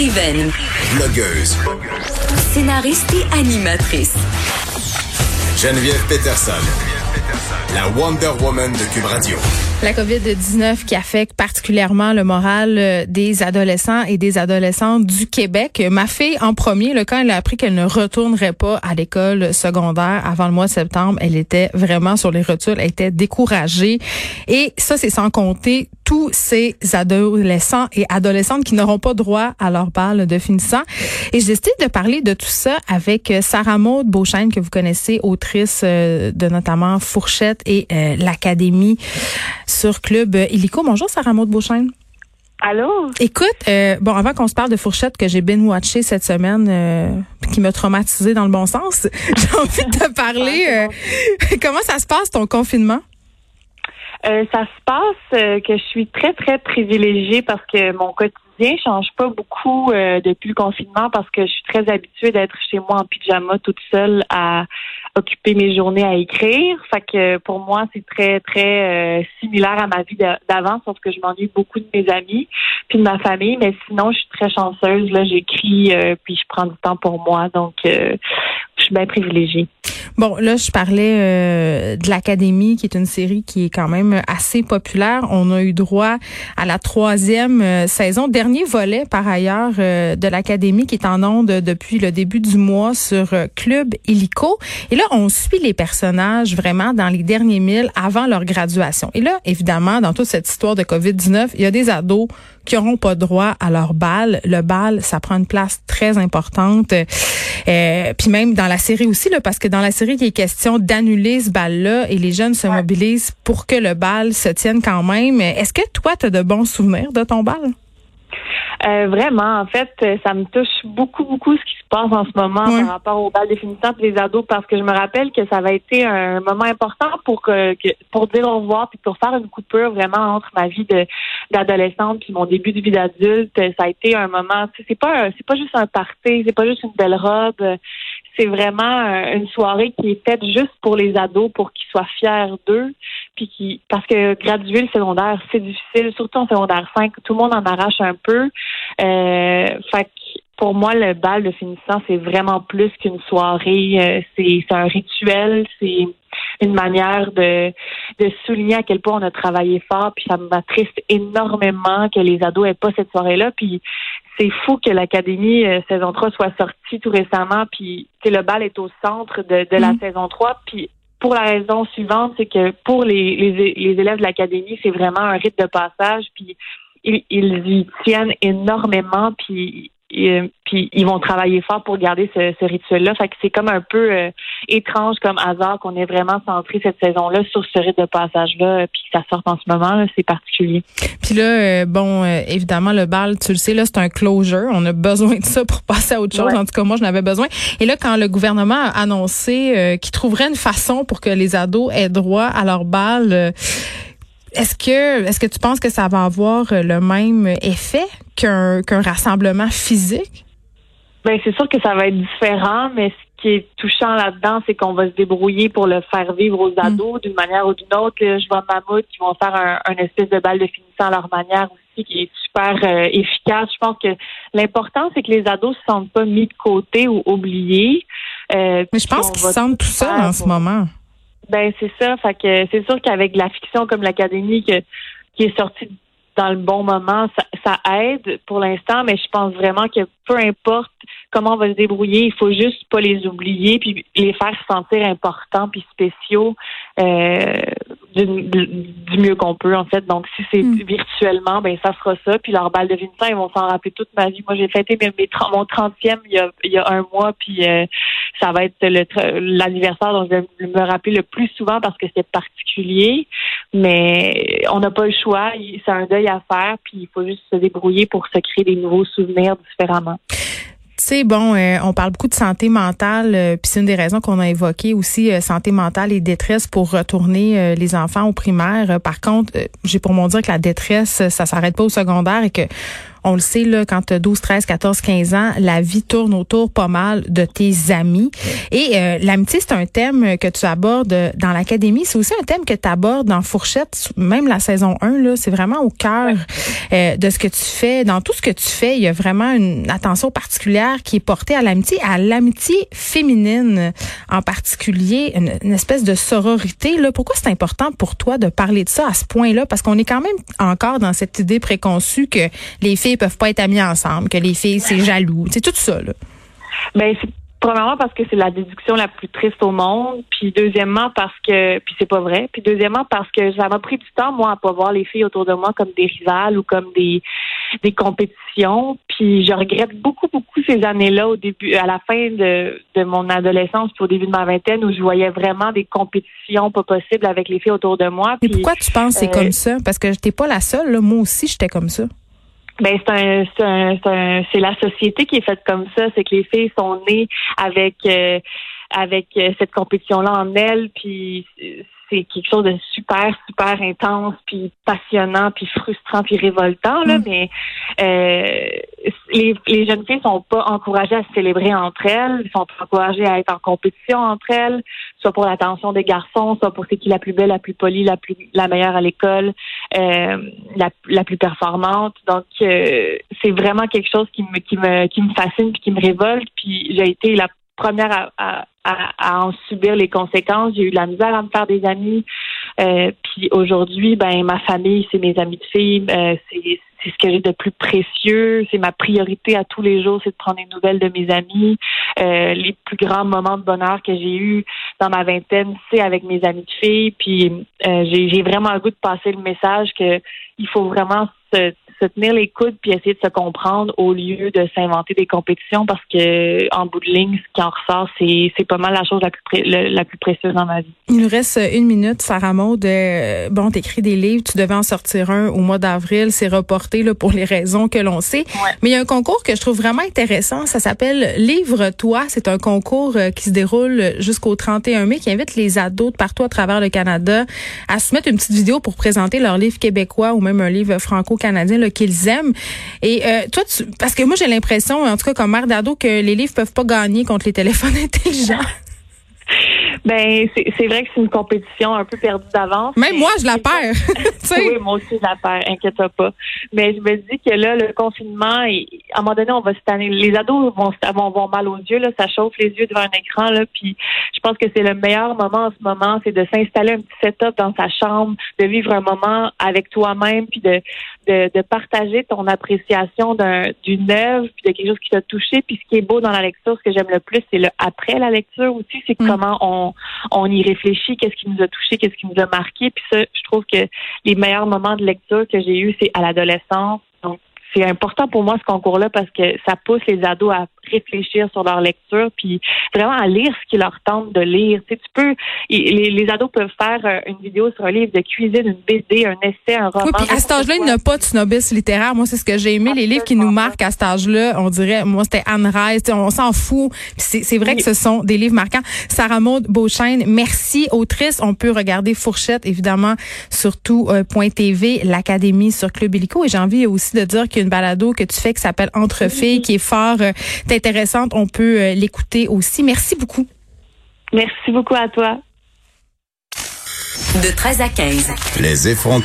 Écrivaine. Blogueuse. Scénariste et animatrice. Geneviève Peterson. La Wonder Woman de Cube Radio. La COVID-19 qui affecte particulièrement le moral euh, des adolescents et des adolescentes du Québec. Ma fille, en premier, le quand elle a appris qu'elle ne retournerait pas à l'école secondaire avant le mois de septembre, elle était vraiment sur les rotules, elle était découragée. Et ça, c'est sans compter tous ces adolescents et adolescentes qui n'auront pas droit à leur balle de finissant. Et j'ai décidé de parler de tout ça avec euh, Sarah Maud Beauchesne, que vous connaissez, autrice euh, de notamment Fourchette et l'Académie sur Club Illico. Bonjour, Sarah Maud Beauchesne. Allô? Écoute, euh, bon, avant qu'on se parle de fourchette que j'ai bien watché cette semaine, euh, qui m'a traumatisé dans le bon sens, j'ai envie de te parler. Euh, comment ça se passe ton confinement? Euh, ça se passe que je suis très, très privilégiée parce que mon quotidien change pas beaucoup depuis le confinement parce que je suis très habituée d'être chez moi en pyjama toute seule à occuper mes journées à écrire. Fait que pour moi, c'est très, très euh, similaire à ma vie d'avant, sauf que je m'ennuie beaucoup de mes amis puis de ma famille. Mais sinon, je suis très chanceuse. Là, j'écris euh, puis je prends du temps pour moi. Donc, euh, je suis bien privilégiée. Bon, là, je parlais de l'Académie, qui est une série qui est quand même assez populaire. On a eu droit à la troisième saison, dernier volet par ailleurs de l'Académie, qui est en onde depuis le début du mois sur Club Illico. Et là, on suit les personnages vraiment dans les derniers milles avant leur graduation. Et là, évidemment, dans toute cette histoire de COVID-19, il y a des ados qui n'auront pas droit à leur bal. Le bal, ça prend une place très importante. Euh, puis même dans la série aussi, là, parce que dans la série, il est question d'annuler ce bal-là et les jeunes se mobilisent pour que le bal se tienne quand même. Est-ce que toi, tu as de bons souvenirs de ton bal? Euh, vraiment, en fait, ça me touche beaucoup, beaucoup ce qui se passe en ce moment par rapport au bal définitif des ados, parce que je me rappelle que ça avait été un moment important pour que, pour dire au revoir puis pour faire une coupure vraiment entre ma vie de d'adolescente puis mon début de vie d'adulte. Ça a été un moment. C'est pas c'est pas juste un party, c'est pas juste une belle robe. C'est vraiment une soirée qui est faite juste pour les ados, pour qu'ils soient fiers d'eux, puis qui parce que graduer le secondaire, c'est difficile, surtout en secondaire 5, tout le monde en arrache un peu. Euh, pour moi, le bal de finissant, c'est vraiment plus qu'une soirée. Euh, c'est un rituel, c'est une manière de, de souligner à quel point on a travaillé fort. Puis ça m'attriste énormément que les ados aient pas cette soirée-là. Puis c'est fou que l'Académie euh, saison 3 soit sortie tout récemment. Puis le bal est au centre de, de la mm. saison 3. Puis pour la raison suivante, c'est que pour les, les, les élèves de l'Académie, c'est vraiment un rite de passage. Puis ils, y tiennent énormément, puis puis ils vont travailler fort pour garder ce, rituel-là. Fait que c'est comme un peu euh, étrange comme hasard qu'on ait vraiment centré cette saison-là sur ce rite de passage-là, puis que ça sorte en ce moment, c'est particulier. Puis là, euh, bon, euh, évidemment, le bal, tu le sais, là, c'est un closure. On a besoin de ça pour passer à autre chose. En tout cas, moi, je n'avais besoin. Et là, quand le gouvernement a annoncé qu'il trouverait une façon pour que les ados aient droit à leur bal, est-ce que est-ce que tu penses que ça va avoir euh, le même effet qu'un qu'un rassemblement physique? Ben c'est sûr que ça va être différent, mais ce qui est touchant là-dedans, c'est qu'on va se débrouiller pour le faire vivre aux mm. ados d'une manière ou d'une autre. Je vois Mammouth qui vont faire un, espèce de balle de finissant à leur manière aussi, qui est super euh, efficace. Je pense que l'important, c'est que les ados se sentent pas mis de côté ou oubliés. Euh, mais je pense qu'ils se sentent tout seuls en ce moment. Ben c'est ça. Fait que c'est sûr qu'avec la fiction comme l'Académie qui est sortie dans le bon moment, ça, ça aide pour l'instant, mais je pense vraiment que peu importe comment on va se débrouiller, il faut juste pas les oublier puis les faire sentir importants puis spéciaux euh, du, mieux qu'on peut en fait. Donc si c'est hmm. virtuellement, ben ça sera ça. Puis leur balle de Vincent, ils vont s'en rappeler toute ma vie. Moi j'ai fêté mes, mon 30e il y a, il y a un mois puis euh, ça va être l'anniversaire dont je vais me rappeler le plus souvent parce que c'est particulier. Mais on n'a pas le choix. C'est un deuil à faire puis il faut juste se débrouiller pour se créer des nouveaux souvenirs différemment. Sais, bon, euh, on parle beaucoup de santé mentale, euh, puis c'est une des raisons qu'on a évoqué aussi, euh, santé mentale et détresse pour retourner les enfants au primaire. par contre, j'ai pour mon dire que la détresse, ça s'arrête pas au secondaire et que On le sait, là, quand tu as 12, 13, 14, 15 ans, la vie tourne autour pas mal de tes amis. Et euh, l'amitié, c'est un thème que tu abordes dans l'académie. C'est aussi un thème que tu abordes dans Fourchette, même la saison 1. Là, c'est vraiment au cœur euh, de ce que tu fais. Dans tout ce que tu fais, il y a vraiment une attention particulière qui est portée à l'amitié, à l'amitié féminine en particulier, une, une espèce de sororité. Là. Pourquoi c'est important pour toi de parler de ça à ce point-là? Parce qu'on est quand même encore dans cette idée préconçue que les filles peuvent pas être amies ensemble, que les filles, c'est jaloux. C'est tout ça, là. Ben, c'est Premièrement parce que c'est la déduction la plus triste au monde, puis deuxièmement parce que puis c'est pas vrai, puis deuxièmement parce que ça m'a pris du temps moi à pas voir les filles autour de moi comme des rivales ou comme des des compétitions, puis je regrette beaucoup beaucoup ces années-là au début à la fin de de mon adolescence puis au début de ma vingtaine où je voyais vraiment des compétitions pas possibles avec les filles autour de moi. Mais pourquoi tu penses que c'est comme ça? Parce que t'es pas la seule, là. moi aussi j'étais comme ça. Ben c'est un, c'est c'est la société qui est faite comme ça, c'est que les filles sont nées avec euh, avec euh, cette compétition là en elles, puis c'est quelque chose de super super intense, puis passionnant, puis frustrant, puis révoltant là, mm. mais euh, les, les jeunes filles sont pas encouragées à se célébrer entre elles, sont pas encouragées à être en compétition entre elles, soit pour l'attention des garçons, soit pour c'est qui la plus belle, la plus polie, la plus la meilleure à l'école, euh, la, la plus performante. Donc euh, c'est vraiment quelque chose qui me qui me qui me fascine puis qui me révolte. Puis j'ai été la première à, en subir les conséquences. J'ai eu de la misère à me faire des amis. Euh, puis aujourd'hui, ben ma famille, c'est mes amis de filles. Euh, c'est c'est ce que j'ai de plus précieux. C'est ma priorité à tous les jours, c'est de prendre des nouvelles de mes amis. Euh, les plus grands moments de bonheur que j'ai eu dans ma vingtaine, c'est avec mes amis de filles. Puis euh, j'ai vraiment le goût de passer le message que il faut vraiment se, se tenir les coudes puis essayer de se comprendre au lieu de s'inventer des compétitions parce que en bout de ligne, ce qui en ressort, c'est, c'est pas mal la chose la plus, la plus précieuse dans ma vie. Il nous reste une minute, Sarah Maud. Euh, bon, t'écris des livres, tu devais en sortir un au mois d'avril, c'est reporté là, pour les raisons que l'on sait. Mais il y a un concours que je trouve vraiment intéressant, ça s'appelle Livre-toi. C'est un concours euh, qui se déroule jusqu'au 31 mai, qui invite les ados de partout à travers le Canada à soumettre une petite vidéo pour présenter leur livre québécois ou même un livre franco-canadien qu'ils aiment. Et euh, toi, tu, parce que moi j'ai l'impression, en tout cas comme mère d'ado, que les livres peuvent pas gagner contre les téléphones intelligents. Ben, c'est vrai que c'est une compétition un peu perdue d'avance. Même moi, je la perds. oui, moi aussi, je la perds, inquiète pas. Mais je me dis que là, le confinement, à un moment donné, on va se tanner. Les ados vont, vont, vont mal aux yeux, là, ça chauffe les yeux devant un écran, là, puis je pense que c'est le meilleur moment en ce moment, c'est de s'installer un petit setup dans sa chambre, de vivre un moment avec toi-même, puis de, de, de, partager ton appréciation d'une œuvre, puis de quelque chose qui t'a touché. Puis ce qui est beau dans la lecture, ce que j'aime le plus, c'est le après la lecture aussi, c'est mm. comment on, on y réfléchit, qu'est-ce qui nous a touché, qu'est-ce qui nous a marqué. Puis ça, je trouve que les meilleurs moments de lecture que j'ai eus, c'est à l'adolescence. Donc, c'est important pour moi ce concours-là parce que ça pousse les ados à réfléchir sur leur lecture, puis vraiment à lire ce qui leur tente de lire. Tu, sais, tu peux, les, les, ados peuvent faire euh, une vidéo sur un livre de cuisine, une BD, un essai, un roman. Oui, puis à cet âge-là, il n'y a pas de snobisme littéraire. Moi, c'est ce que j'ai aimé. Les livres qui nous marquent à cet âge-là, on dirait, moi, c'était Anne Rice, on s'en fout. C'est vrai que ce sont des livres marquants. Sarah Maud Beauchesne, merci, autrice. On peut regarder Fourchette, évidemment, sur tout euh, point TV, l'Académie sur Club Illico. Et j'ai envie aussi de dire qu'il y a une balado que tu fais qui s'appelle Entre filles, qui est fort euh, intéressante. On peut euh, l'écouter aussi. Merci beaucoup. Merci beaucoup à toi. De 13 à 15. Les effrontés.